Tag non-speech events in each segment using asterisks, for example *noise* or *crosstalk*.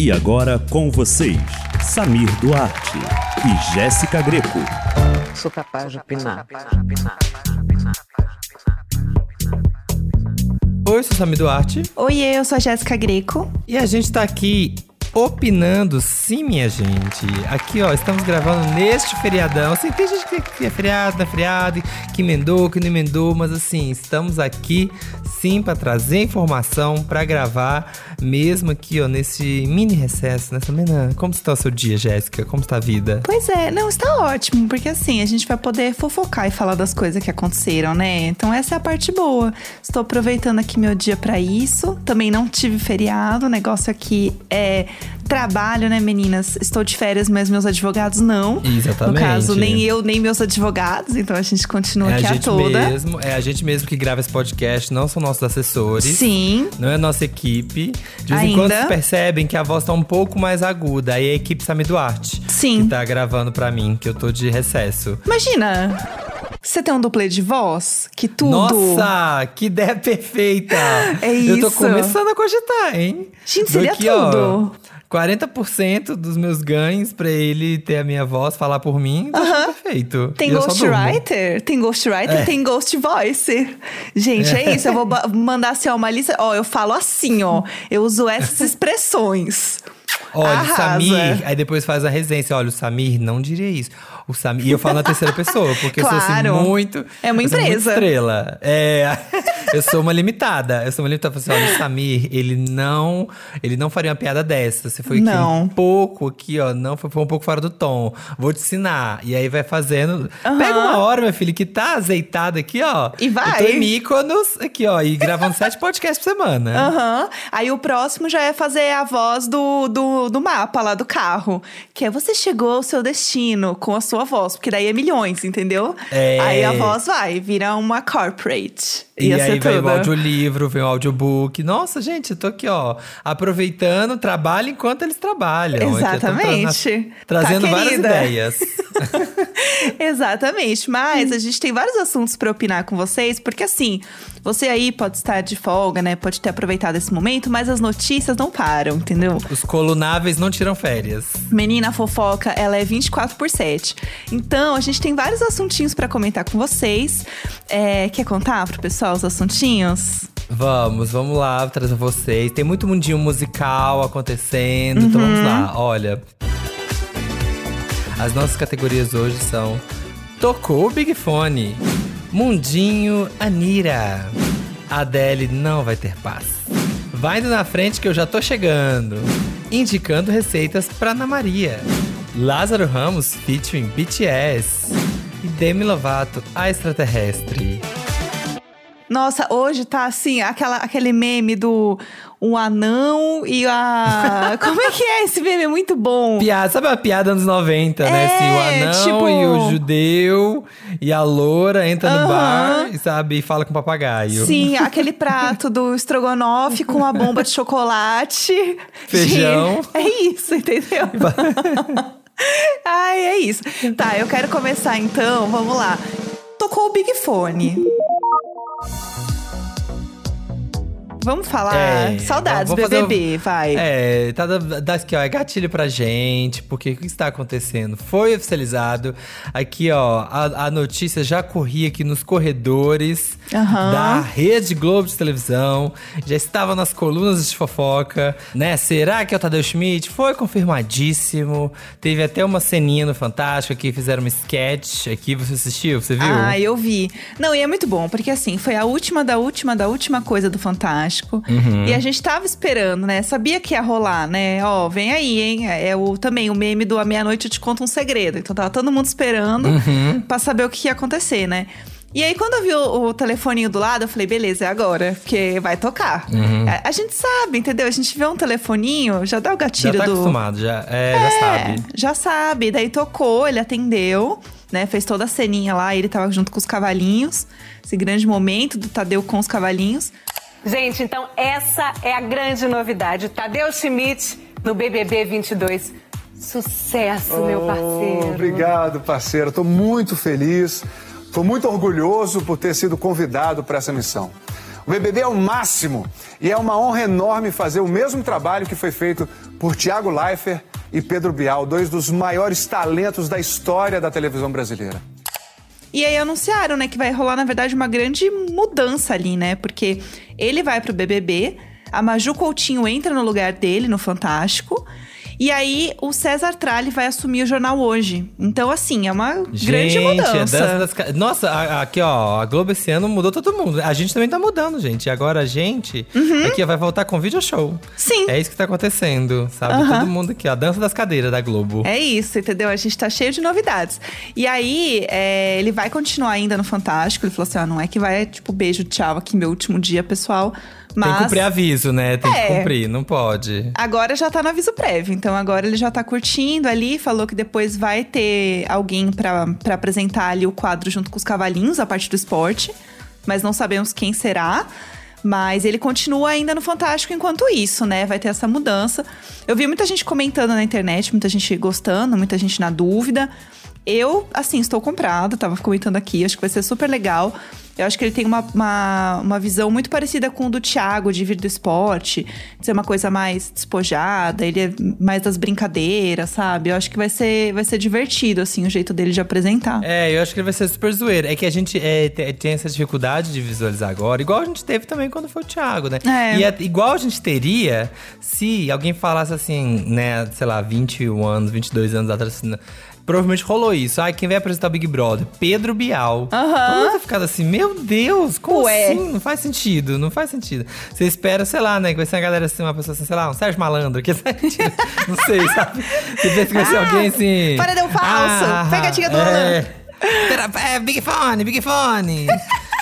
E agora com vocês, Samir Duarte e Jéssica Greco. Sou capaz de opinar. Oi, eu sou Samir Duarte. Oi, eu sou a Jéssica Greco. E a gente tá aqui opinando, sim, minha gente. Aqui, ó, estamos gravando neste feriadão. Assim, tem gente que é feriado, não é feriado, que emendou, que não emendou, mas assim, estamos aqui sim para trazer informação, para gravar, mesmo aqui, ó, nesse mini recesso, nessa menina. Como está o seu dia, Jéssica? Como está a vida? Pois é, não, está ótimo, porque assim, a gente vai poder fofocar e falar das coisas que aconteceram, né? Então essa é a parte boa. Estou aproveitando aqui meu dia para isso. Também não tive feriado, o negócio aqui é trabalho, né, meninas? Estou de férias, mas meus advogados não. Exatamente. No caso, nem eu, nem meus advogados. Então a gente continua é aqui a, gente toda. Mesmo, é a gente mesmo que grava esse podcast, não são nossos assessores. Sim. Não é nossa equipe. De vez em quando vocês percebem que a voz tá um pouco mais aguda. Aí é a equipe Sami Duarte. Sim. Que tá gravando pra mim, que eu tô de recesso. Imagina! Você tem um duplê de voz? Que tudo! Nossa, que ideia perfeita! *laughs* É Eu tô isso. começando a cogitar, hein? Gente, seria Daqui, ó, tudo. 40% dos meus ganhos pra ele ter a minha voz, falar por mim, tá Aham. perfeito. Tem ghostwriter? Tem ghostwriter, É. tem ghost voice. Gente, é, isso. Eu vou mandar assim, ó, uma lista. Ó, eu falo assim, ó. Eu uso essas *laughs* expressões. Olha, o Arrasa. Samir, aí depois faz a resenha. Olha, o Samir não diria isso. O Samir, e eu falo na terceira pessoa, porque eu sou Claro. assim, muito. É uma empresa. estrela. É. *laughs* eu sou uma limitada. Eu sou uma limitada. Eu falo assim, olha, o Samir, ele não. Ele não faria uma piada dessa. Você foi Não. um pouco aqui, ó. Não foi, foi um pouco fora do tom. Vou te ensinar. E aí vai fazendo. Aham. Pega uma hora, meu filho, que tá azeitada aqui, ó. E vai. Eu tô em Mykonos, aqui, ó. E gravando sete *laughs* podcasts por semana. Aham. Aí o próximo já é fazer a voz do, do, do mapa lá do carro. Que é você chegou ao seu destino com a sua voz. Porque daí é milhões, entendeu? É. Aí a voz vai, vira uma corporate. E aí tudo. o audiolivro, vem o audiobook. Nossa, gente, eu tô aqui, ó, aproveitando, trabalho enquanto eles trabalham. Tô tra- Exatamente. trazendo Tá, várias ideias. *laughs* Exatamente, mas a gente tem vários assuntos para opinar com vocês, porque assim, você aí pode estar de folga, né? Pode ter aproveitado esse momento, mas as notícias não param, entendeu? Os colunáveis não tiram férias. Menina fofoca, ela é 24 por 7. Então, a gente tem vários assuntinhos para comentar com vocês. É, quer contar pro pessoal os assuntinhos? Vamos, vamos lá, trazer vocês. Tem muito mundinho musical acontecendo, então vamos lá. Olha, as nossas categorias hoje são Tocou o Big Fone, Mundinho Anira, Adele não vai ter paz. Vai indo na frente que eu já tô chegando. Indicando receitas pra Ana Maria. Lázaro Ramos featuring BTS. E Demi Lovato, a extraterrestre. Nossa, hoje tá assim, aquela, aquele meme do um anão e a. *laughs* Como é que é esse meme? É muito bom. Piada, sabe a piada anos 90, né? É, Assim, o anão tipo- e o judeu e a loura entra no Aham. bar, e, sabe, e fala com o papagaio. Sim, *laughs* aquele prato do estrogonofe com a bomba de chocolate. Feijão. Gente, É isso, entendeu? *laughs* Ai, é isso. Tá, eu quero começar então, vamos lá. Tocou o Big Fone. Bye. Vamos falar. É, Saudades, vamos BBB, vai. É, tá da, da- aqui, ó, é gatilho pra gente, porque o que está acontecendo? Foi oficializado. Aqui, ó, a, a notícia já corria aqui nos corredores Aham. da Rede Globo de televisão, já estava nas colunas de fofoca, né? Será que é o Tadeu Schmidt? Foi confirmadíssimo. Teve até uma ceninha no Fantástico aqui, fizeram um sketch aqui. Você assistiu? Você viu? Ah, eu vi. Não, e é muito bom, porque assim, foi a última da última da última coisa do Fantástico. Uhum. E a gente tava esperando, né? Sabia que ia rolar, né? Ó, vem aí, hein? É o, também o meme do A Meia-Noite Eu Te Conto um Segredo. Então tava todo mundo esperando Uhum. pra saber o que ia acontecer, né? E aí, quando eu vi o, o telefoninho do lado, eu falei, beleza, é agora, porque vai tocar. Uhum. A, a gente sabe, entendeu? A gente vê um telefoninho, já dá o já gatilho tá do. acostumado, já, é, já sabe. Já sabe. Daí tocou, ele atendeu, né? Fez toda a ceninha lá, ele tava junto com os cavalinhos. Esse grande momento do Tadeu com os cavalinhos. Gente, então essa é a grande novidade. Tadeu Schmidt no BBB 22. Sucesso, meu Oh, parceiro. Obrigado, parceiro. Estou muito feliz. Estou muito orgulhoso por ter sido convidado para essa missão. O BBB é o máximo e é uma honra enorme fazer o mesmo trabalho que foi feito por Tiago Leifert e Pedro Bial, dois dos maiores talentos da história da televisão brasileira. E aí anunciaram, né, que vai rolar, na verdade, uma grande mudança ali, né? Porque ele vai pro BBB, a Maju Coutinho entra no lugar dele no Fantástico. E aí, o César Tralli vai assumir o jornal hoje. Então, assim, é uma Gente, grande é mudança. dança das Nossa, aqui ó, a Globo esse ano mudou todo mundo. A gente também tá mudando, gente. E agora a gente aqui ó, vai voltar com vídeo show. Uhum. Sim. É isso que tá acontecendo, sabe? Aham. Todo mundo aqui, ó, a dança das cadeiras da Globo. É isso, entendeu? A gente tá cheio de novidades. E aí, é, ele vai continuar ainda no Fantástico. Ele falou assim: ah, não é que vai, tipo, beijo, tchau, aqui meu último dia, pessoal. Mas. Tem que cumprir aviso, né? Tem É. que cumprir, não pode. Agora já tá no aviso prévio, então agora ele já tá curtindo ali, falou que depois vai ter alguém pra apresentar ali o quadro junto com os cavalinhos, a parte do esporte, mas não sabemos quem será. Mas ele continua ainda no Fantástico enquanto isso, né? Vai ter essa mudança. Eu vi muita gente comentando na internet, muita gente gostando, muita gente na dúvida. Eu, assim, estou comprada, tava comentando aqui, acho que vai ser super legal. Eu acho que ele tem uma, uma, uma visão muito parecida com o do Thiago, de vir do esporte, de ser uma coisa mais despojada, ele é mais das brincadeiras, sabe? Eu acho que vai ser, vai ser divertido, assim, o jeito dele de apresentar. É, eu acho que ele vai ser super zoeiro. É que a gente é, te- tem essa dificuldade de visualizar agora, igual a gente teve também quando foi o Thiago, né? É. E é igual a gente teria se alguém falasse assim, né, sei lá, 21 anos, 22 anos atrás, assim? Provavelmente rolou isso. Ah, quem vai apresentar o Big Brother? Pedro Bial. Aham. Todo mundo vai ficar assim, meu Deus, como Ué. assim? Não faz sentido, não faz sentido. Você espera, sei lá, né, que vai ser uma galera assim, uma pessoa assim, sei lá, um Sérgio Malandro, que *laughs* não sei, sabe? Você pensa que vai ser Ah, alguém assim... paredão falso, pegadinha do é, é, Big Fone, Big Fone. *laughs*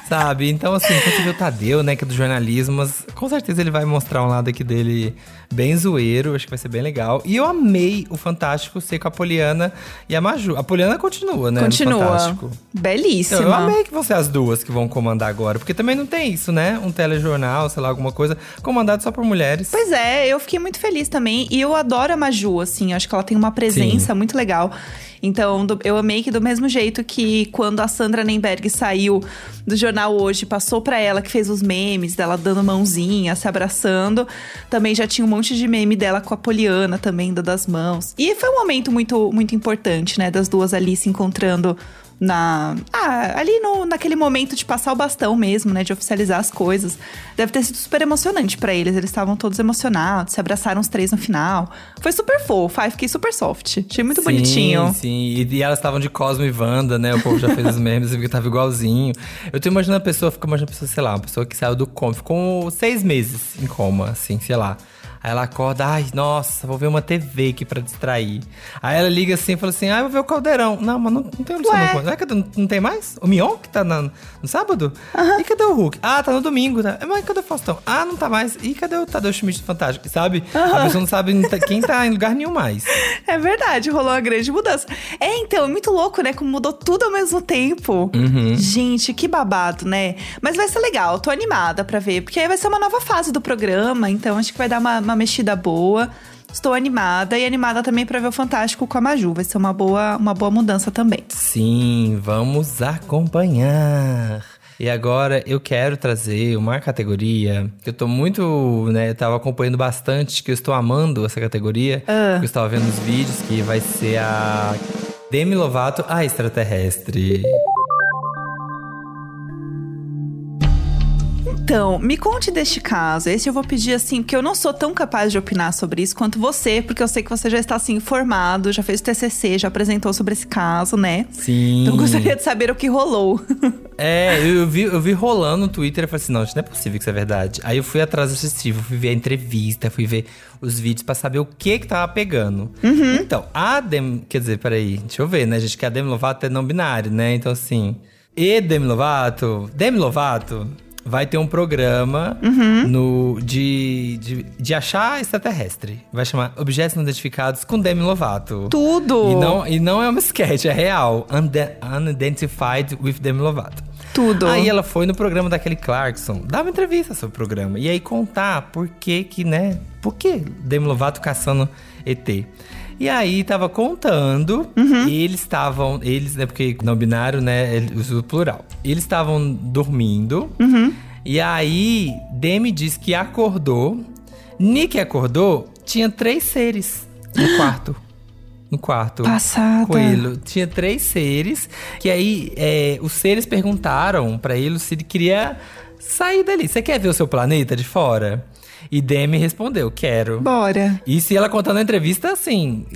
Sabe? Então, assim, quando você vê o Tadeu, né, que é do jornalismo, mas com certeza ele vai mostrar um lado aqui dele bem zoeiro, acho que vai ser bem legal. E eu amei o Fantástico ser com a Poliana e a Maju. A Poliana continua, né? Continua. Fantástico. Belíssima. Eu, eu amei que vão ser as duas que vão comandar agora, porque também não tem isso, né? Um telejornal, sei lá, alguma coisa, comandado só por mulheres. Pois é, eu fiquei muito feliz também. E eu adoro a Maju, assim. Acho que ela tem uma presença muito legal. Então, do- eu amei que do mesmo jeito que quando a Sandra Nemberg saiu do jornal hoje, passou pra ela que fez os memes dela dando mãozinha, se abraçando. Também já tinha um monte de meme dela com a Poliana também, dando as mãos. E foi um momento muito, muito importante, né? Das duas ali se encontrando na. Ah, ali no, naquele momento de passar o bastão mesmo, né? De oficializar as coisas. Deve ter sido super emocionante pra eles. Eles estavam todos emocionados, se abraçaram os três no final. Foi super fofo. Ai, fiquei super soft. Achei muito sim, bonitinho. Sim, e, e elas estavam de Cosmo e Wanda, né? O povo já fez os *laughs* memes, porque tava igualzinho. Eu tô imaginando a pessoa, fico imaginando a pessoa, sei lá, uma pessoa que saiu do coma, ficou seis meses em coma, assim, sei lá. Aí ela acorda, ai, nossa, vou ver uma TV aqui pra distrair. Aí ela liga assim e fala assim, ah, eu vou ver o Caldeirão. Não, mas não, não tem o Luciano Ué? Huck. Ah, cadê? Não, não tem mais? O Mion que tá na- no sábado? E cadê o Hulk? Ah, tá no domingo. Tá? Mas cadê o Faustão? Ah, não tá mais. E cadê o Tadeu Schmidt Fantástico? Sabe? A pessoa não sabe quem tá em lugar nenhum mais. *laughs* É verdade, rolou uma grande mudança. É, então, é muito louco, né? Como mudou tudo ao mesmo tempo. Uhum. Gente, que babado, né? Mas vai ser legal, tô animada pra ver. Porque aí vai ser uma nova fase do programa, então acho que vai dar uma, uma mexida boa. Estou animada e animada também pra ver o Fantástico com a Maju. Vai ser uma boa, uma boa mudança também. Sim, vamos acompanhar. E agora eu quero trazer uma categoria que eu tô muito, né, eu tava acompanhando bastante, que eu estou amando essa categoria, porque eu estava vendo os vídeos, que vai ser a Demi Lovato, a extraterrestre. Então, me conte deste caso. Esse eu vou pedir assim, porque eu não sou tão capaz de opinar sobre isso quanto você, porque eu sei que você já está assim informado, já fez o TCC, já apresentou sobre esse caso, né? Sim. Então eu gostaria de saber o que rolou. *laughs* É, eu, vi, eu vi rolando no Twitter e falei assim, não, isso não é possível que isso é verdade. Aí eu fui atrás assistir, eu fui ver a entrevista, fui ver os vídeos pra saber o que que tava pegando. Então, a Demi... Quer dizer, peraí, deixa eu ver, né, gente, que a Demi Lovato é não binário, né? Então, assim... E Demi Lovato... Demi Lovato vai ter um programa no, de, de, de achar extraterrestre. Vai chamar Objetos Não Identificados com Demi Lovato. Tudo! E não, e não é uma sketch, é real. Unidentified with Demi Lovato. Tudo. Aí ela foi no programa daquele Clarkson, dar uma entrevista sobre o programa. E aí contar por que que, né? Por que Demi Lovato caçando ET. E aí tava contando, e eles estavam, eles, né, porque não binário, né, ele usa o plural. Eles estavam dormindo, E aí, Demi diz que acordou. Nick acordou, tinha três seres no *gasps* quarto. No quarto. Passada. Coelho. Tinha três seres. Que aí, é, os seres perguntaram pra ele se ele queria sair dali. Você quer ver o seu planeta de fora? E Demi respondeu, quero. Bora. E se ela contou na entrevista, assim,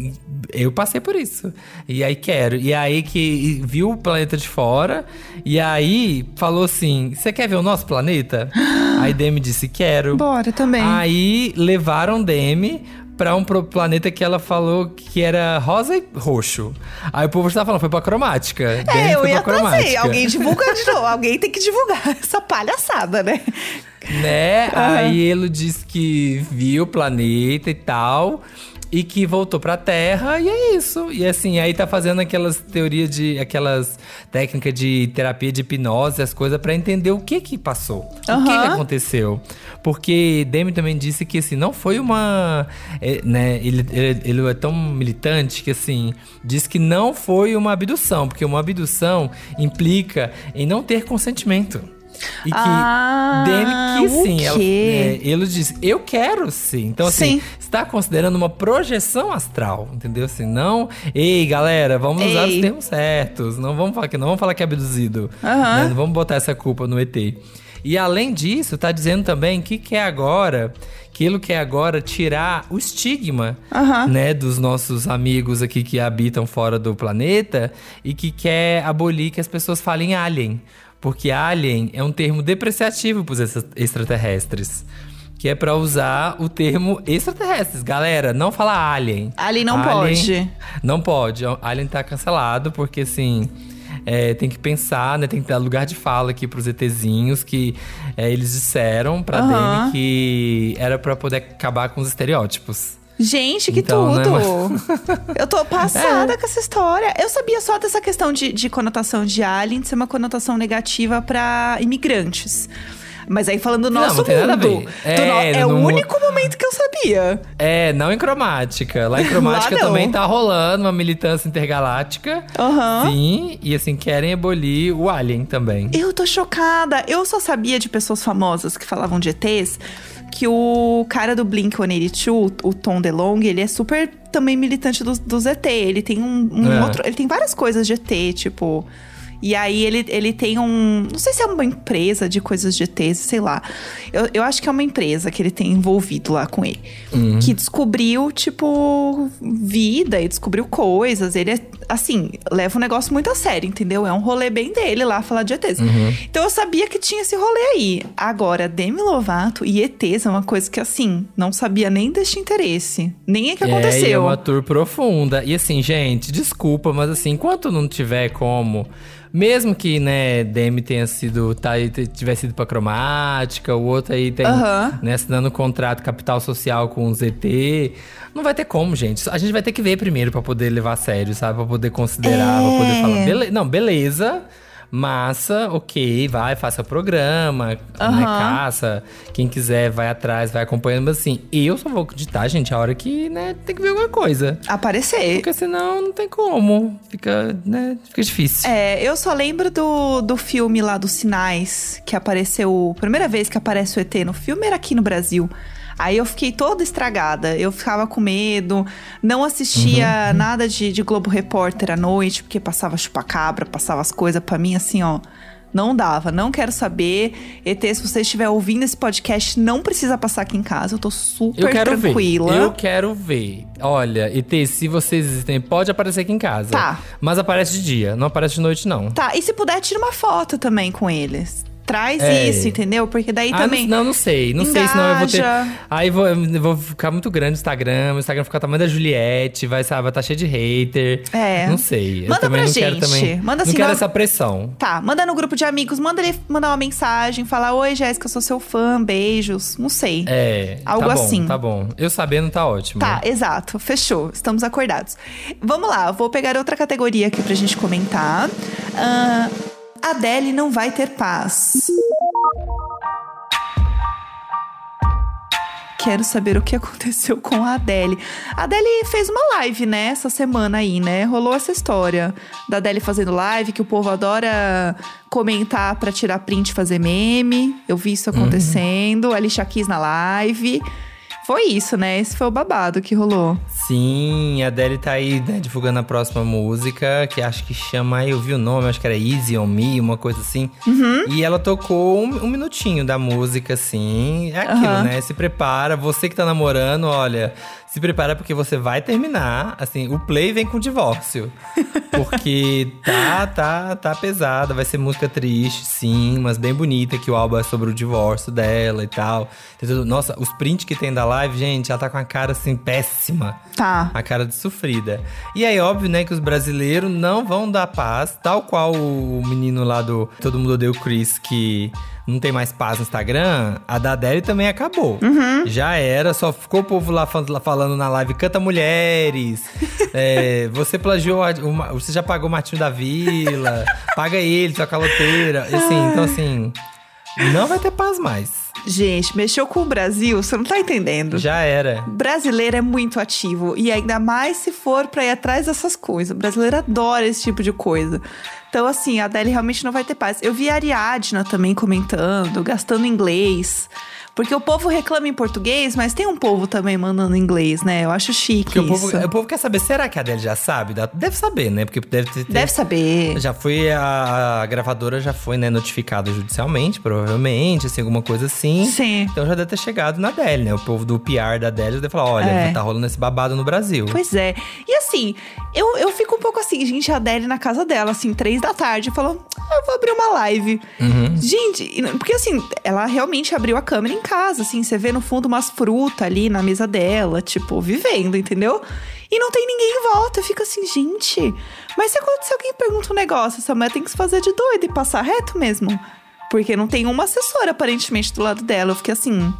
eu passei por isso. E aí quero. E aí que viu o planeta de fora. E aí falou assim: Você quer ver o nosso planeta? *gasps* aí Demi disse: Quero. Bora também. Aí levaram Demi pra um planeta que ela falou que era rosa e roxo. Aí o povo estava falando, foi pra cromática. É, eu foi ia cromática. alguém *laughs* divulga de novo, alguém tem que divulgar *laughs* essa palhaçada, né? Né? Aí ele disse que viu o planeta e tal. E que voltou pra Terra, e é isso. E assim, aí tá fazendo aquelas teorias de. aquelas técnicas de terapia de hipnose, as coisas, pra entender o que que passou. O que que aconteceu. Porque Demi também disse que assim, não foi uma. é, né, ele, ele, ele é tão militante que assim, diz que não foi uma abdução, porque uma abdução implica em não ter consentimento. E que Ah, Demi que sim, ela, é, ele disse, eu quero sim. Então, assim, Sim. Está considerando uma projeção astral, entendeu? Assim, não. Ei, galera, vamos usar Ei. os termos certos. Não vamos falar que não vamos falar que é abduzido. Aham. né? Não vamos botar essa culpa no ET. E além disso, tá dizendo também que quer agora, que ele quer agora tirar o estigma, Aham. né, dos nossos amigos aqui que habitam fora do planeta e que quer abolir que as pessoas falem alien, porque alien é um termo depreciativo para os extraterrestres. Que é pra usar o termo extraterrestres. Galera, não fala alien. Alien não pode. Não pode. Alien tá cancelado, porque assim. é, tem que pensar, né? Tem que dar lugar de fala aqui pros ETzinhos que é, eles disseram pra Aham. Demi que era pra poder acabar com os estereótipos. Gente, que Então, né, tudo! *laughs* Eu tô É. passada com essa história. Eu sabia só dessa questão de, de conotação de alien ser uma conotação negativa pra imigrantes. Mas aí falando do Não, nosso não a mundo. do no- É, é o no- único momento que eu sabia. É, não em cromática. Lá em cromática Lá não. também tá rolando uma militância intergaláctica. Aham. Sim, e assim, querem abolir o Alien também. Eu tô chocada. Eu só sabia de pessoas famosas que falavam de ETs que o cara do Blink-182, o Tom DeLonge, ele é super também militante dos, dos ET. Ele tem um, um É. outro... Ele tem várias coisas de ET, tipo... E aí ele, ele tem um... Não sei se é uma empresa de coisas de ETs, sei lá. Eu, eu acho que é uma empresa que ele tem envolvido lá com ele. Que descobriu, tipo, vida e descobriu coisas. Ele é, assim, leva um negócio muito a sério, entendeu? É um rolê bem dele lá, falar de ETs. Então eu sabia que tinha esse rolê aí. Agora, Demi Lovato e ETs é uma coisa que, assim, não sabia nem deste interesse. Nem é que É, é aconteceu. uma tour profunda. E assim, gente, desculpa, mas assim, enquanto não tiver como. Mesmo que, né, Demi tenha sido. Tá, tivesse ido pra cromática, o outro aí tem, Aham. né, assinando um contrato capital social com o ZT. Não vai ter como, gente. A gente vai ter que ver primeiro pra poder levar a sério, sabe? Pra poder considerar, pra poder É. falar. Bele... Não, beleza. Massa, ok, vai, faça o programa, né, Aham. caça. Quem quiser vai atrás, vai acompanhando. Mas assim, eu só vou acreditar, gente, a hora que, né, tem que ver alguma coisa. Aparecer. Porque senão não tem como. Fica, né, fica difícil. É, eu só lembro do, do filme lá dos Sinais, que apareceu. Primeira vez que aparece o ET no filme era aqui no Brasil. Aí eu fiquei toda estragada. Eu ficava com medo, não assistia nada de, de Globo Repórter à noite, porque passava chupacabra, passava as coisas pra mim assim, ó. Não dava, não quero saber. ET, se você estiver ouvindo esse podcast, não precisa passar aqui em casa. Eu tô super Eu quero tranquila. ver. Eu quero ver. Olha, ET, se vocês existem, pode aparecer aqui em casa. Tá. Mas aparece de dia, não aparece de noite, não. Tá, e se puder, tira uma foto também com eles. Traz É. isso, entendeu? Porque daí Ah, também. não, não, sei. Não sei, senão eu vou ter. Engaja. Aí vou, eu vou ficar muito grande o Instagram. O Instagram fica o tamanho da Juliette, vai, sabe, vai estar cheio de hater. É. Não sei. eu Manda também pra não quero gente. também. Manda assim, não quero não- essa pressão. Tá, manda no grupo de amigos, manda ele mandar uma mensagem, falar: Oi, Jéssica, eu sou seu fã, beijos. Não sei. É. Algo tá bom, assim. Tá bom. Eu sabendo tá ótimo. Tá, exato. Fechou. Estamos acordados. Vamos lá, vou pegar outra categoria aqui pra gente comentar. Ah, Adele não vai ter paz. Quero saber o que aconteceu *laughs* com a Adele. A Adele fez uma live, né, essa semana aí, né? Rolou essa história da Adele fazendo live, que o povo adora comentar pra tirar print e fazer meme. Eu vi isso acontecendo. Uhum. Alicia Keys na live. Foi isso, né? Esse foi o babado que rolou. Sim, a Adele tá aí, né, divulgando a próxima música, que acho que chama, eu vi o nome, acho que era Easy on Me, uma coisa assim. Uhum. E ela tocou um, um, minutinho da música, assim. É aquilo, uhum. né? Se prepara, você que tá namorando, olha, se prepara porque você vai terminar. Assim, o play vem com divórcio. *laughs* Porque tá, tá, tá pesada. Vai ser música triste, sim, mas bem bonita, que o álbum é sobre o divórcio dela e tal. Nossa, os prints que tem da live, gente, ela tá com a cara assim, péssima. Tá. A cara de sofrida. E aí, óbvio, né, que os brasileiros não vão dar paz, tal qual o menino lá do Todo Mundo Odeia o Chris, que não tem mais paz no Instagram, a da Adele também acabou. Uhum. Já era, só ficou o povo lá falando na live, canta mulheres, *laughs* é, você plagiou, uma, você já pagou o Martinho da Vila, *laughs* paga ele, sua caloteira. Assim, então assim, não vai ter paz mais. Gente, mexeu com o Brasil, você não tá entendendo. Já era. Brasileiro é muito ativo. E ainda mais se for pra ir atrás dessas coisas. O brasileiro adora esse tipo de coisa. Então, assim, a Adele realmente não vai ter paz. Eu vi a Ariadna também comentando, gastando inglês. Porque o povo reclama em português, mas tem um povo também mandando em inglês, né? Eu acho chique Porque o povo, o povo, quer saber, será que a Adele já sabe? Deve saber, né? Porque deve ter… Deve saber. Já foi, a, a gravadora já foi, né, notificada judicialmente, provavelmente, assim, alguma coisa assim. Sim. Então já deve ter chegado na Adele, né? O povo do PR da Adele deve falar, olha, é. tá rolando esse babado no Brasil. Pois é. E assim, eu, eu fico um pouco assim, gente, a Adele na casa dela, assim, três da tarde, falou, ah, eu vou abrir uma live. Uhum. Gente, porque assim, ela realmente abriu a câmera em casa, assim, você vê no fundo umas frutas ali na mesa dela, tipo, vivendo, entendeu? E não tem ninguém em volta. Fica assim, gente. Mas se acontecer alguém pergunta um negócio, essa mulher tem que se fazer de doida e passar reto mesmo. Porque não tem uma assessora, aparentemente, do lado dela. Eu fiquei assim,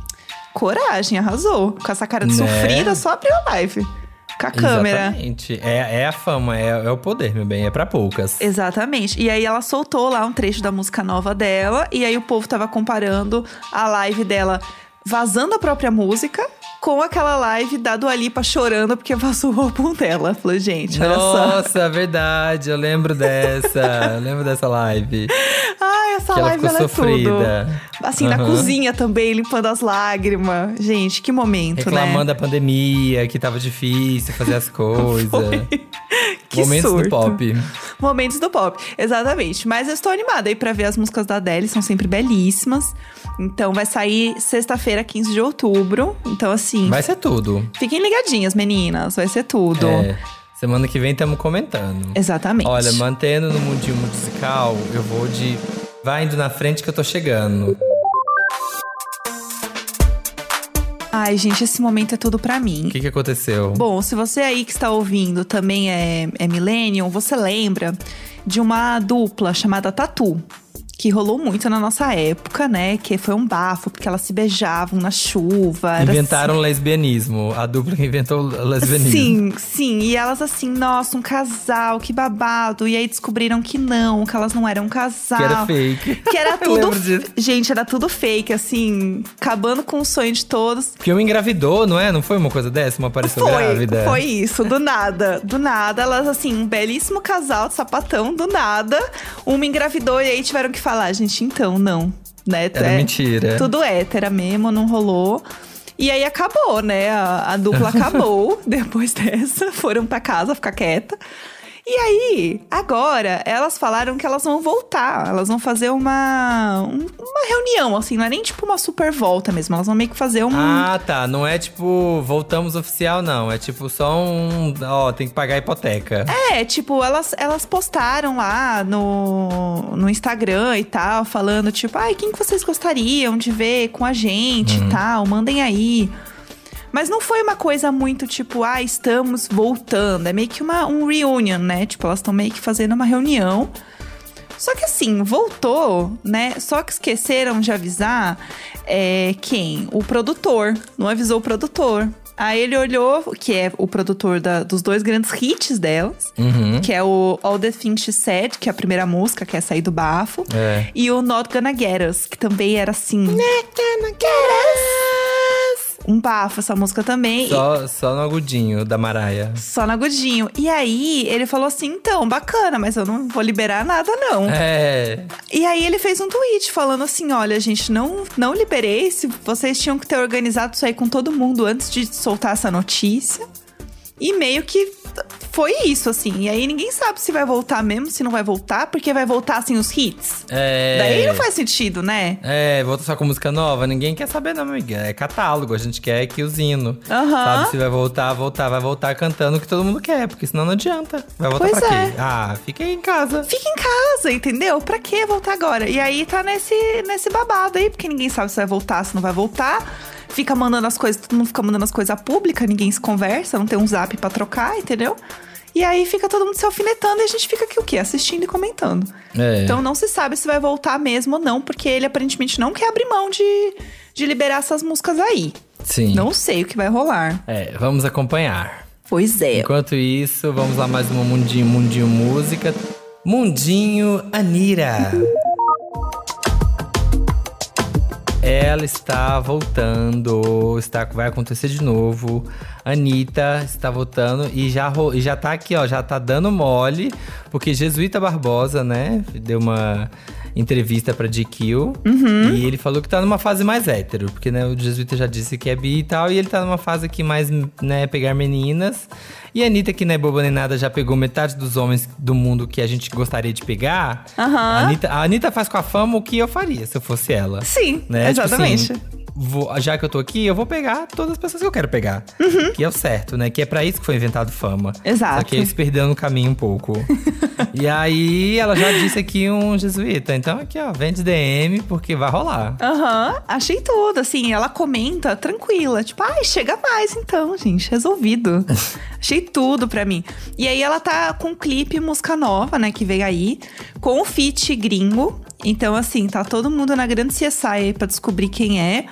coragem, arrasou. Com essa cara de né? sofrida, só abriu a live com a câmera. Exatamente. É, é a fama, é, é o poder, meu bem, é para poucas. Exatamente. E aí ela soltou lá um trecho da música nova dela, e aí o povo tava comparando a live dela vazando a própria música com aquela live da Dua Lipa chorando porque vazou o álbum dela. Falei, gente, olha Nossa, só. Nossa, verdade, eu lembro dessa. eu lembro dessa live. *laughs* Ai, essa que live ela ficou sofrida. É assim, uhum. na cozinha também, limpando as lágrimas. Gente, que momento, Reclamando né? da pandemia, que tava difícil fazer as *laughs* coisas. que Momentos surto. do pop. Momentos do pop, exatamente. Mas eu estou animada aí pra ver as músicas da Adele, são sempre belíssimas. Então vai sair sexta-feira, 15 de outubro. Então, assim. Vai ser tudo. Fiquem ligadinhas, meninas. Vai ser tudo. É. Semana que vem estamos comentando. Exatamente. Olha, mantendo no mundinho musical, eu vou de. Vai indo na frente que eu tô chegando. Ai, gente, esse momento é tudo para mim. O que, que aconteceu? Bom, se você aí que está ouvindo também é, é Millennium, você lembra de uma dupla chamada Tatu que rolou muito na nossa época, né? Que foi um bafo, porque elas se beijavam na chuva. Inventaram assim... lesbianismo. A dupla que inventou o lesbianismo. Sim, sim. E elas assim, nossa, um casal, que babado. E aí descobriram que não, que elas não eram um casal. Que era fake. Que era *laughs* tudo. Gente, era tudo fake, assim, acabando com o sonho de todos. Porque uma engravidou, não é? Não foi uma coisa dessa? Uma apareceu foi, grávida. Foi isso, do nada. Do nada, elas, assim, um belíssimo casal de sapatão, do nada. Uma engravidou e aí tiveram que falar, gente, então, não. Né? Era é, mentira. Tudo hétera mesmo, não rolou. E aí acabou, né? A, a dupla *laughs* acabou depois dessa. Foram para casa ficar quieta. E aí, agora, elas falaram que elas vão voltar. Elas vão fazer uma, uma reunião, assim. Não é nem tipo uma super volta mesmo. Elas vão meio que fazer um. Ah, tá. Não é tipo voltamos oficial, não. É tipo só um. Ó, tem que pagar a hipoteca. É, tipo, elas, elas postaram lá no, no Instagram e tal, falando tipo, ai, quem que vocês gostariam de ver com a gente uhum. e tal? Mandem aí. Mas não foi uma coisa muito tipo, ah, estamos voltando. É meio que uma, um reunion, né? Tipo, elas estão meio que fazendo uma reunião. Só que assim, voltou, né? Só que esqueceram de avisar é, quem? O produtor. Não avisou o produtor. Aí ele olhou, que é o produtor da, dos dois grandes hits delas, uhum. que é o All the Things She Said, que é a primeira música, que é sair do bafo, é. e o Not Gonna Get Us, que também era assim. Not Gonna Get Us. Um bafo essa música também. Só, só no agudinho da Maraia. Só no agudinho. E aí, ele falou assim: então, bacana, mas eu não vou liberar nada, não. É. E aí ele fez um tweet falando assim: olha, gente, não, não liberei. Se vocês tinham que ter organizado isso aí com todo mundo antes de soltar essa notícia. E meio que foi isso, assim. E aí ninguém sabe se vai voltar mesmo, se não vai voltar, porque vai voltar assim os hits. É. Daí não faz sentido, né? É, volta só com música nova. Ninguém quer saber, não, amiga. É catálogo. A gente quer que o Zino. Aham. Sabe se vai voltar, voltar, vai voltar cantando o que todo mundo quer, porque senão não adianta. Vai voltar Pois pra é. quê? Ah, fica aí em casa. Fica em casa, entendeu? Pra que voltar agora? E aí tá nesse, nesse babado aí, porque ninguém sabe se vai voltar, se não vai voltar. Fica mandando as coisas, todo mundo fica mandando as coisas públicas, ninguém se conversa, não tem um zap pra trocar, entendeu? E aí fica todo mundo se alfinetando e a gente fica aqui o quê? Assistindo e comentando. É. Então não se sabe se vai voltar mesmo ou não, porque ele aparentemente não quer abrir mão de, de liberar essas músicas aí. Sim. Não sei o que vai rolar. É, vamos acompanhar. Pois é. Enquanto isso, vamos lá mais uma Mundinho, Mundinho Música. Mundinho Anira. *laughs* Ela está voltando, está, vai acontecer de novo. Anitta está voltando e já, já tá aqui, ó, já tá dando mole, porque Jesuíta Barbosa, né, deu uma entrevista pra GQ e ele falou que tá numa fase mais hétero, porque né, o Jesuíta já disse que é bi e tal, e ele tá numa fase aqui mais, né, pegar meninas. E a Anitta, que não é boba nem nada, já pegou metade dos homens do mundo que a gente gostaria de pegar. Aham. A, Anitta, a Anitta faz com a fama o que eu faria se eu fosse ela. Sim, Né? Tipo exatamente. assim, vou- já que eu tô aqui, eu vou pegar todas as pessoas que eu quero pegar. Que é o certo, né? Que é pra isso que foi inventado fama. Uhum. Exato. Só que eles perderam no caminho um pouco. *laughs* e aí, ela já disse aqui um jesuíta. Então, aqui, ó, vende DM, porque vai rolar. Aham, achei tudo. Assim, ela comenta tranquila. Tipo, ai, chega mais então, gente. Resolvido. *laughs* achei tudo pra mim. E aí ela tá com um clipe, música nova, né, que veio aí, com o feat gringo. Então, assim, tá todo mundo na grande CSI aí pra descobrir quem é.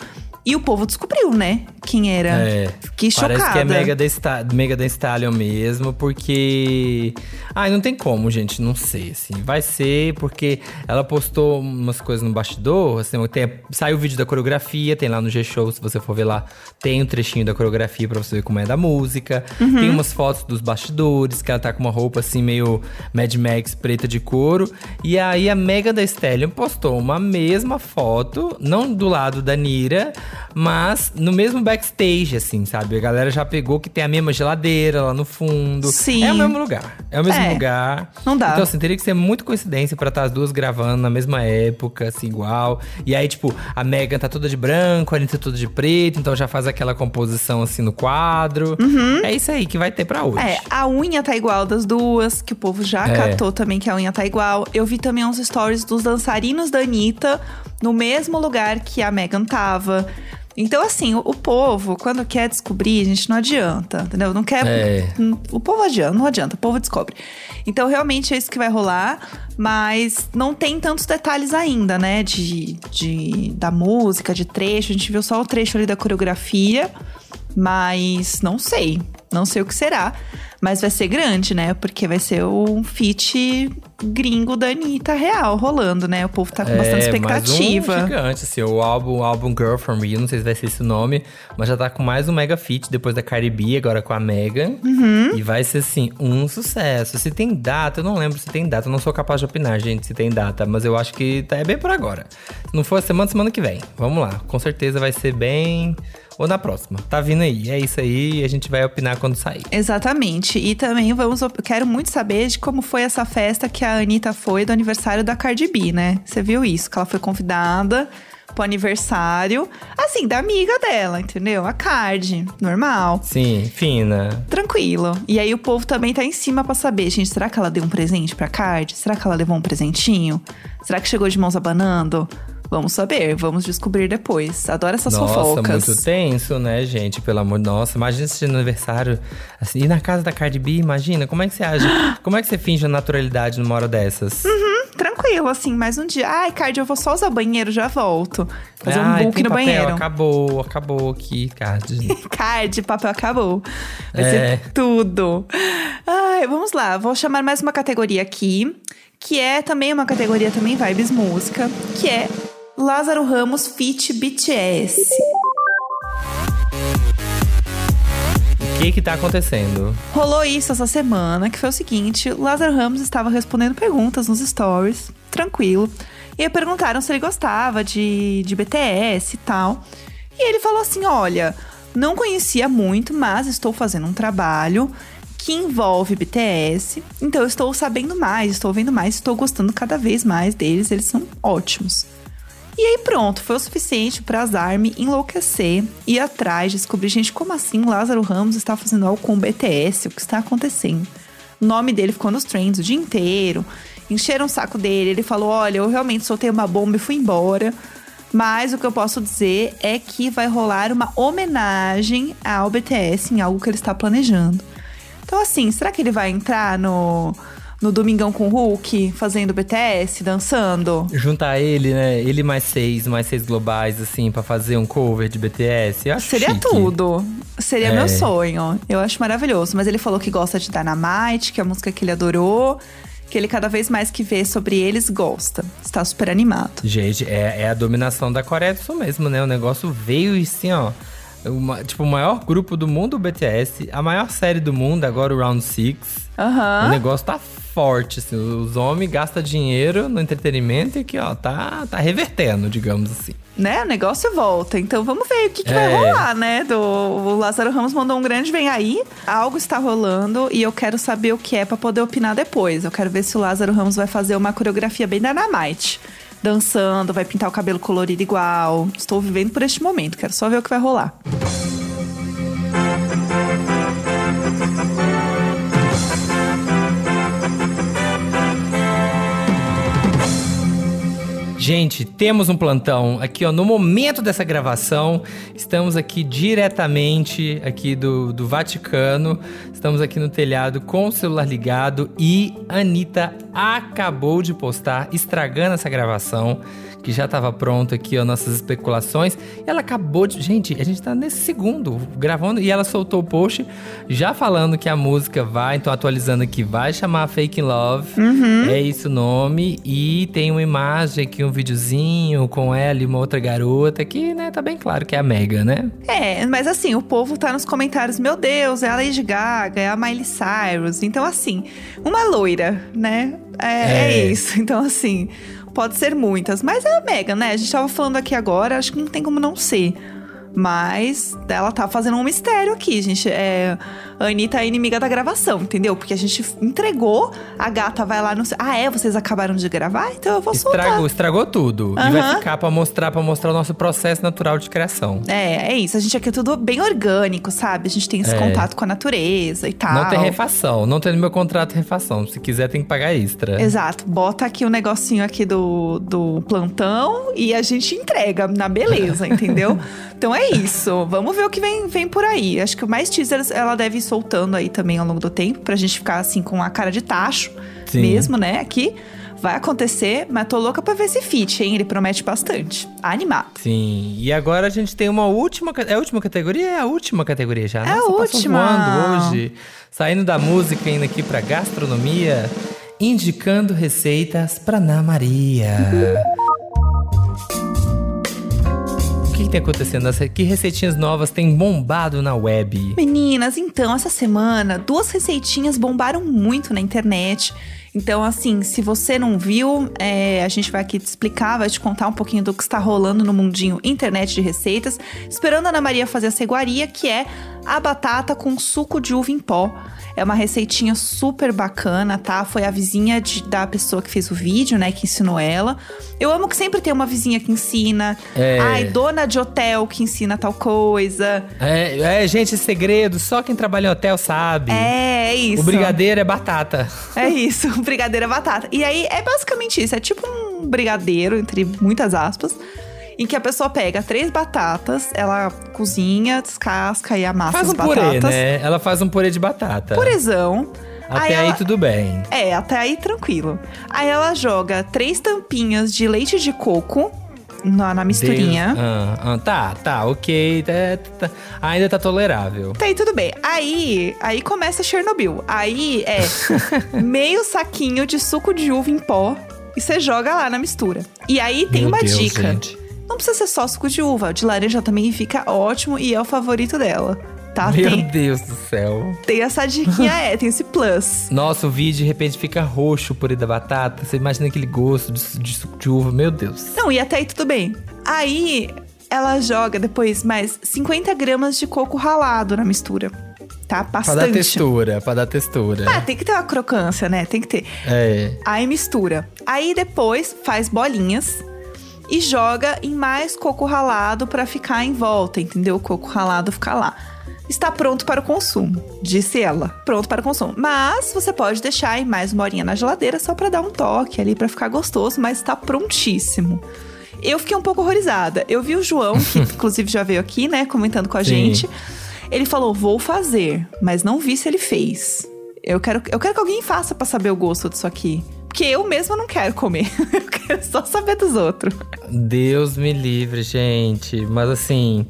E o povo descobriu, né? Quem era. É. Que chocada. Parece que é Mega The, Sta Mega The Stallion mesmo, porque. Ai, não tem como, gente, não sei, assim. Vai ser porque ela postou umas coisas no bastidor, assim, tem, saiu o vídeo da coreografia, tem lá no G-Show, se você for ver lá, tem um trechinho da coreografia pra você ver como é da música. Uhum. Tem umas fotos dos bastidores, que ela tá com uma roupa assim, meio Mad Max preta de couro. E aí a Mega The Stallion postou uma mesma foto, não do lado da Nira, mas no mesmo backstage, assim, sabe? A galera já pegou que tem a mesma geladeira lá no fundo. Sim. É o mesmo lugar. É o mesmo É. lugar. Não dá. Então, assim, teria que ser muito coincidência pra estar as duas gravando na mesma época, assim, igual. E aí, tipo, a Megan tá toda de branco, a Anitta toda de preto, então já faz aquela composição assim no quadro. É isso aí que vai ter pra hoje. Uhum. É, a unha tá igual das duas, que o povo já É. catou também que a unha tá igual. Eu vi também uns stories dos dançarinos da Anitta no mesmo lugar que a Megan tava. Então, assim, o, o povo, quando quer descobrir, gente, não adianta, entendeu? Não quer. É. O povo adianta, não adianta, o povo descobre. Então, realmente é isso que vai rolar, mas não tem tantos detalhes ainda, né? De, de, da música, de trecho. A gente viu só o trecho ali da coreografia, mas não sei. Não sei o que será. Mas vai ser grande, né? Porque vai ser um feat gringo da Anitta real rolando, né? O povo tá com bastante É, mais expectativa. um gigante, assim, o álbum, o álbum Girl From Rio, não sei se vai ser esse nome, mas já tá com mais um mega feat depois da Cardi B, agora com a Megan. Uhum. E vai ser, assim, um sucesso. Se tem data, eu não lembro se tem data, eu não sou capaz de opinar, gente, se tem data, mas eu acho que tá, é bem por agora. Se não for semana, semana que vem. Vamos lá, com certeza vai ser bem. Ou na próxima. Tá vindo aí, é isso aí, a gente vai opinar quando sair. Exatamente. E também vamos. Eu quero muito saber de como foi essa festa que a Anitta foi do aniversário da Cardi B, né? Você viu isso? Que ela foi convidada pro aniversário, assim, da amiga dela, entendeu? A Cardi. Normal. Sim, fina. Tranquilo. E aí o povo também tá em cima pra saber, gente, será que ela deu um presente pra Cardi? Será que ela levou um presentinho? Será que chegou de mãos abanando? Vamos saber, vamos descobrir depois. Adoro essas Nossa, fofocas. muito tenso, né, gente? Pelo amor de Nossa, imagina esse aniversário. Assim, e na casa da Cardi B, imagina, como é que você age? *gasps* Como é que você finge a naturalidade numa hora dessas? Tranquilo, assim, mais um dia. Ai, Cardi, eu vou só usar o banheiro, já volto. Fazer um Ai, book tem no papel, banheiro. Acabou, acabou aqui, Cardi. *laughs* Card, papel acabou. Vai É. ser tudo. Ai, vamos lá, vou chamar mais uma categoria aqui, que é também uma categoria também vibes música, que é Lázaro Ramos feat BTS. O que que tá acontecendo? Rolou isso essa semana, que foi o seguinte: Lázaro Ramos estava respondendo perguntas nos stories, tranquilo. E perguntaram se ele gostava de, de BTS e tal. E ele falou assim: olha, não conhecia muito, mas estou fazendo um trabalho que envolve BTS. Então eu estou sabendo mais, estou vendo mais, estou gostando cada vez mais deles, eles são ótimos. E aí pronto, foi o suficiente para Azar-me enlouquecer, ir atrás, descobrir, gente, como assim Lázaro Ramos está fazendo algo com o BTS? O que está acontecendo? O nome dele ficou nos trends o dia inteiro, encheram o saco dele, ele falou, olha, eu realmente soltei uma bomba e fui embora. Mas o que eu posso dizer é que vai rolar uma homenagem ao BTS em algo que ele está planejando. Então, assim, será que ele vai entrar no, no Domingão com o Hulk, fazendo BTS, dançando? Juntar ele, né? Ele mais seis, mais seis globais, assim, pra fazer um cover de BTS. Eu acho Seria chique. tudo. Seria É. meu sonho. Eu acho maravilhoso. Mas ele falou que gosta de Dynamite, que é a música que ele adorou. Que ele, cada vez mais que vê sobre eles, gosta. Está super animado. Gente, é, é a dominação da Coreia do Sul mesmo, né? O negócio veio e assim, ó. Uma- tipo, o maior grupo do mundo, o BTS. A maior série do mundo, agora o Round Six. O Aham. negócio tá forte, assim. Os homens gastam dinheiro no entretenimento e aqui, ó, tá, tá revertendo, digamos assim. Né? O negócio volta. Então vamos ver o que, que vai É. rolar, né? Do, o Lázaro Ramos mandou um grande vem aí. Algo está rolando e eu quero saber o que é pra poder opinar depois. Eu quero ver se o Lázaro Ramos vai fazer uma coreografia bem Dynamite. Dançando, vai pintar o cabelo colorido igual. Estou vivendo por este momento, quero só ver o que vai rolar. Gente, temos um plantão aqui, ó. No momento dessa gravação, estamos aqui diretamente aqui do, do Vaticano. Estamos aqui no telhado com o celular ligado e Anitta acabou de postar, estragando essa gravação, que já estava pronto aqui, ó, nossas especulações. E ela acabou de. Gente, a gente tá nesse segundo gravando e ela soltou o post já falando que a música vai, então atualizando aqui, vai chamar Fake Love. É isso o nome. E tem uma imagem aqui, um videozinho com ela e uma outra garota que, né, tá bem claro que é a Mega, né? É, mas assim, o povo tá nos comentários, meu Deus, é a Lady Gaga, é a Miley Cyrus. Então, assim, uma loira, né? É, é É. isso. Então, assim, pode ser muitas. Mas é a Megan, né? A gente tava falando aqui agora, acho que não tem como não ser. Mas ela tá fazendo um mistério aqui, gente. É, a Anitta é inimiga da gravação, entendeu? Porque a gente entregou, a gata vai lá no. Ah, é? Vocês acabaram de gravar? Então eu vou soltar. Estragou, estragou tudo. E Aham. vai ficar pra mostrar, para mostrar o nosso processo natural de criação. É, é isso. A gente aqui é tudo bem orgânico, sabe? A gente tem esse É. contato com a natureza e tal. Não tem refação, não tem no meu contrato refação. Se quiser, tem que pagar extra. Exato. Bota aqui o negocinho aqui do, do plantão e a gente entrega na beleza, entendeu? *laughs* Então é isso. Vamos ver o que vem, vem por aí. Acho que mais teasers ela deve soltando aí também ao longo do tempo, pra gente ficar assim com a cara de tacho Sim. mesmo, né? Aqui. Vai acontecer, mas tô louca pra ver esse feat, hein? Ele promete bastante. Animado. Sim, e agora a gente tem uma última. É a última categoria? É a última categoria já. É a Nossa, última. hoje. Saindo da música, indo aqui pra gastronomia, indicando receitas pra Ana Maria. Que, que tem acontecendo? Que receitinhas novas têm bombado na web? Meninas, então, essa semana, duas receitinhas bombaram muito na internet. Então, assim, se você não viu, é, a gente vai aqui te explicar, vai te contar um pouquinho do que está rolando no mundinho internet de receitas. Esperando a Ana Maria fazer a ceguaria, que é a batata com suco de uva em pó. É uma receitinha super bacana, tá? Foi a vizinha de- da pessoa que fez o vídeo, né? Que ensinou ela. Eu amo que sempre tem uma vizinha que ensina. É. Ai, dona de hotel que ensina tal coisa. É, é, gente, segredo, só quem trabalha em hotel sabe. É, é isso. O brigadeiro é batata. É isso, *laughs* brigadeiro é batata. E aí é basicamente isso, é tipo um brigadeiro, entre muitas aspas, em que a pessoa pega três batatas, ela cozinha, descasca e amassa Faz as um purê, batatas. né? Ela faz um purê de batata. Purezão. Até aí, ela- tudo bem. É, até aí tranquilo. Aí ela joga três tampinhas de leite de coco na, na misturinha. Ah, ah, tá, tá, ok. tá, tá, ainda tá tolerável. Tá aí, tudo bem. Aí, aí começa Chernobyl. Aí é *laughs* meio saquinho de suco de uva em pó e você joga lá na mistura. E aí tem Meu uma Deus, dica. gente. Não precisa ser só suco de uva. De laranja também fica ótimo e é o favorito dela. tá? Meu tem, Deus do céu. tem essa diquinha, é, tem esse plus. *laughs* Nossa, o vídeo de repente fica roxo o purê da batata. Você imagina aquele gosto de, de suco de uva, meu Deus. Não, e até aí tudo bem. Aí ela joga depois mais 50 gramas de coco ralado na mistura. Tá? Pra Bastante. dar textura, pra dar textura. Ah, tem que ter uma crocância, né? Tem que ter. É. Aí mistura. Aí depois faz bolinhas e joga em mais coco ralado pra ficar em volta, entendeu? O coco ralado ficar lá. Está pronto para o consumo, disse ela. Pronto para o consumo. Mas você pode deixar aí mais uma horinha na geladeira só pra dar um toque ali pra ficar gostoso, mas está prontíssimo. Eu fiquei um pouco horrorizada. Eu vi o João, que *laughs* inclusive já veio aqui, né, comentando com a Sim. gente. Ele falou: "Vou fazer", mas não vi se ele fez. Eu quero, eu quero que alguém faça pra saber o gosto disso aqui. Porque eu mesma não quero comer. *laughs* Eu quero só saber dos outros. Deus me livre, gente. Mas assim,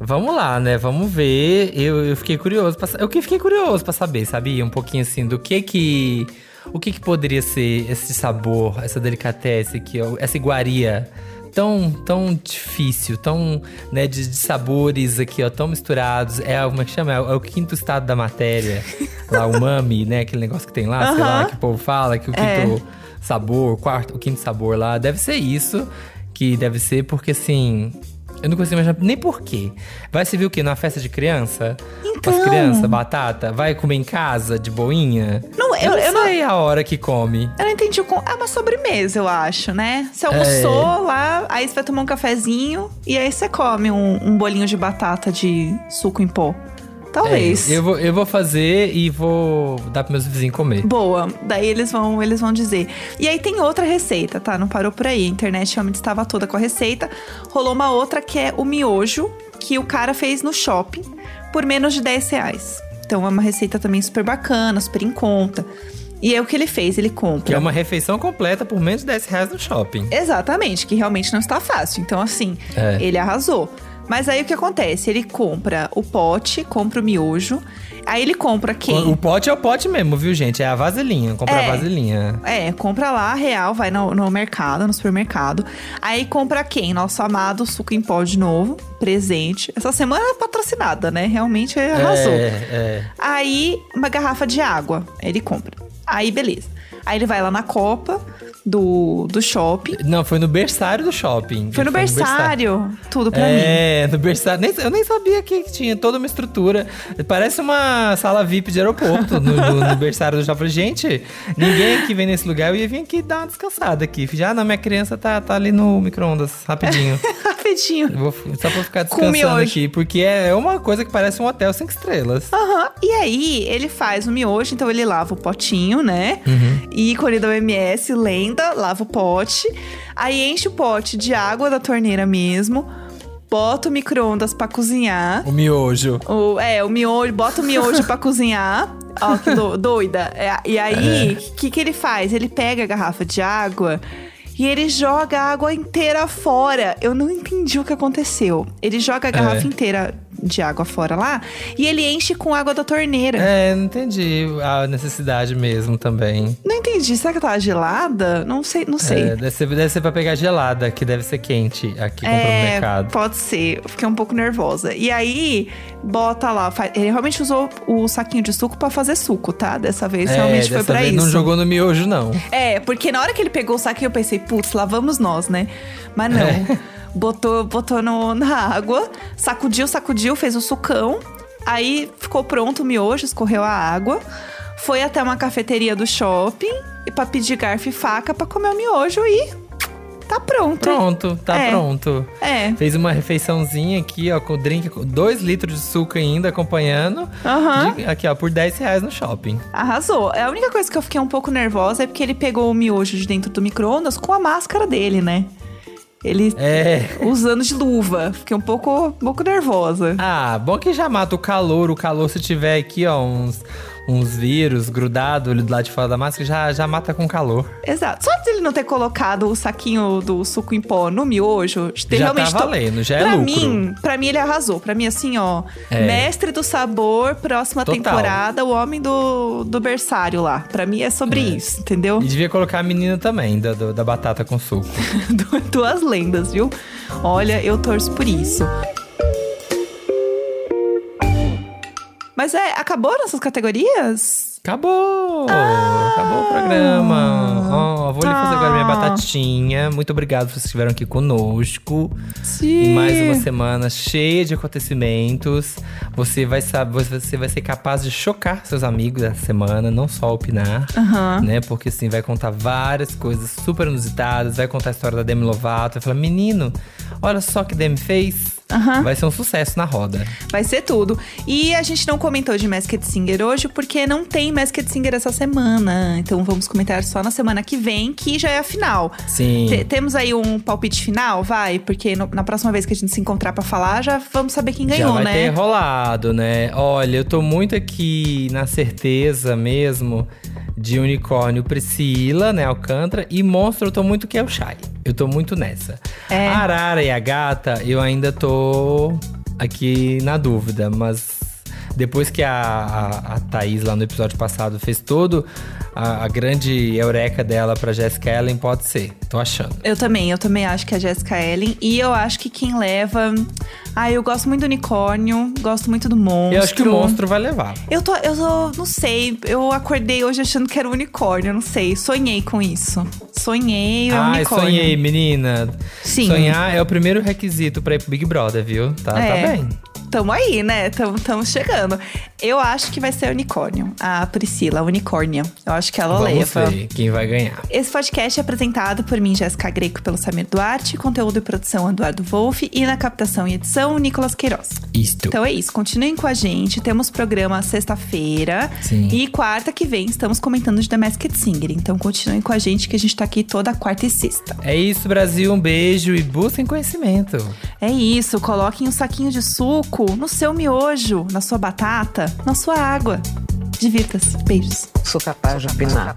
vamos lá, né? Vamos ver. Eu, eu fiquei curioso. Pra, eu que fiquei curioso pra saber, sabia? Um pouquinho assim do que que. O que que poderia ser esse sabor, essa delicatesse ó, essa iguaria tão, tão difícil, tão, né, de, de sabores aqui, ó, tão misturados. É, como é que chama? É, o- é o quinto estado da matéria. *laughs* lá, o mami, né? Aquele negócio que tem lá, sei lá, que o povo fala, que o É. quinto sabor, o quarto, o quinto sabor lá. Deve ser isso que deve ser, porque assim. Eu não consigo imaginar nem por quê. Vai servir o quê? Numa festa de criança? Com as Então. crianças, batata? Vai comer em casa, de boinha? Não, eu- não eu não- sei a hora que come. Eu não entendi o com. É uma sobremesa, eu acho, né? Você almoçou lá, aí você vai tomar um cafezinho e aí você come um, um bolinho de batata de suco em pó. Talvez. É, eu, vou, eu vou fazer e vou dar pros meus vizinhos comer. Boa, daí eles vão, eles vão dizer. E aí tem outra receita, tá? Não parou por aí. A internet realmente estava toda com a receita. Rolou uma outra que é o miojo, que o cara fez no shopping por menos de 10 reais. Então é uma receita também super bacana, super em conta. E é o que ele fez, ele compra. Que é uma refeição completa por menos de 10 reais no shopping. Exatamente, que realmente não está fácil. Então, assim, É. ele arrasou. Mas aí o que acontece? Ele compra o pote, compra o miojo. Aí ele compra quem? O pote é o pote mesmo, viu, gente? É a vasilhinha. Compra É. a vasilhinha. É, compra lá, real, vai no, no mercado, no supermercado. Aí compra quem? Nosso amado suco em pó de novo, presente. Essa semana é patrocinada, né? Realmente arrasou. É, é. Aí, uma garrafa de água, ele compra. Aí, beleza. Aí ele vai lá na Copa do, do shopping. Não, foi no berçário do shopping. Foi no berçário, tudo pra mim. É, no berçário. Nem- eu nem sabia que tinha toda uma estrutura. Parece uma sala VIP de aeroporto no, no, no *laughs* berçário do shopping. Falei, Gente, ninguém aqui vem nesse lugar. Eu ia vir aqui dar uma descansada aqui. Já, não, minha criança tá, tá ali no micro-ondas, rapidinho. *laughs* Vou, só pra ficar *laughs* descansando aqui. Porque é uma coisa que parece um hotel cinco estrelas. Aham. E aí, ele faz o miojo, então ele lava o potinho, né? Uhum. Ícone da OMS, lenda, lava o pote. Aí enche o pote de água da torneira mesmo. Bota o micro-ondas pra cozinhar. O miojo. O, é, o miojo, bota o miojo pra cozinhar. *laughs* Ó, que do- doida. É, e aí, o que, que ele faz? Ele pega a garrafa de água e ele joga a água inteira fora. Eu não entendi o que aconteceu. Ele joga a garrafa É. inteira de água fora lá e ele enche com água da torneira. É, não entendi a necessidade mesmo também. Não entendi. Será que tava gelada? Não sei, não sei. É, deve, ser, deve ser pra pegar gelada, que deve ser quente aqui comprando no É, mercado. pode ser. Eu fiquei um pouco nervosa. E aí, bota lá. Ele realmente usou o saquinho de suco pra fazer suco, tá? Dessa vez realmente foi É, pra vez isso. não jogou no miojo, não. É, porque na hora que ele pegou o saquinho, eu pensei, putz, lá vamos nós, né? Mas não. É. Botou, botou no, na água, sacudiu, sacudiu, fez o sucão. Aí ficou pronto o miojo, escorreu a água. Foi até uma cafeteria do shopping e pra pedir garfo e faca pra comer o miojo e tá pronto. Pronto, tá É. pronto. É. Fez uma refeiçãozinha aqui, ó, com drink, com 2 litros de suco ainda acompanhando. Aham. De- aqui, ó, por 10 reais no shopping. Arrasou. A única coisa que eu fiquei um pouco nervosa é porque ele pegou o miojo de dentro do micro-ondas com a máscara dele, né? Ele É. usando de luva. Fiquei um pouco, um pouco nervosa. Ah, bom que já mata o calor. O calor, se tiver aqui, ó, uns, uns vírus grudados do lado de fora da máscara, já, já mata com calor. Exato. Só de ele não ter colocado o saquinho do suco em pó no miojo, Já realmente tá valendo, já é pra lucro. mim, Pra mim, ele arrasou. Pra mim, assim, ó. É. Mestre do sabor, próxima Total. temporada, o homem do, do berçário lá. Pra mim é sobre isso, entendeu? E devia colocar a menina também, da, da batata com suco. *laughs* Du- Duas lendas, viu? Olha, eu torço por isso. Mas é, acabou nossas categorias? Acabou! Acabou o programa. Ó, vou lhe fazer agora minha Ah. batatinha. Muito obrigado por vocês estiveram aqui conosco. Sim. Em mais uma semana cheia de acontecimentos. Você vai saber, você vai ser capaz de chocar seus amigos essa semana, não só opinar, né? Porque assim, vai contar várias coisas super inusitadas, vai contar a história da Demi Lovato, vai falar: "Menino, olha só que Demi fez". Aham. Vai ser um sucesso na roda. Vai ser tudo. E a gente não comentou de Masked Singer hoje, porque não tem Masked Singer essa semana. Então vamos comentar só na semana que vem, que já é a final. Sim. Te- temos aí um palpite final, vai? Porque no- na próxima vez que a gente se encontrar pra falar, já vamos saber quem ganhou, Já vai né? ter rolado, né? Olha, eu tô muito aqui na certeza mesmo de unicórnio Priscila, né? Alcântara. E monstro, eu tô muito que é o Shai. Eu tô muito nessa. É. A Arara e a gata, eu ainda tô aqui na dúvida, mas. Depois que a, a, a Thaís, lá no episódio passado, fez todo a, a grande eureka dela pra Jessica Ellen, pode ser. Tô achando. Eu também, eu também acho que é a Jessica Ellen. E eu acho que quem leva. Ah, eu gosto muito do unicórnio, gosto muito do monstro. Eu acho que o monstro vai levar. Eu tô, eu tô, não sei, eu acordei hoje achando que era um unicórnio, eu não sei, sonhei com isso. Sonhei, é um unicórnio. sonhei, menina. Sim. Sonhar é o primeiro requisito pra ir pro Big Brother, viu? Tá, É. tá bem. Tamo aí, né? Tamo, tamo chegando. Eu acho que vai ser unicórnio. A Priscila, a unicórnia. Eu acho que ela Vamos leva. ver quem vai ganhar. Esse podcast é apresentado por mim, Jéssica Greco, pelo Samir Duarte, conteúdo e produção Eduardo Wolff e na captação e edição Nicolas Queiroz. Isto. Então é isso, continuem com a gente. Temos programa sexta-feira Sim. e quarta que vem estamos comentando de The Masked Singer. Então continuem com a gente que a gente tá aqui toda quarta e sexta. É isso, Brasil. Um beijo e busquem conhecimento. É isso, coloquem um saquinho de suco no seu miojo, na sua batata, na sua água. Divirta-se. Beijos. Sou capaz de opinar.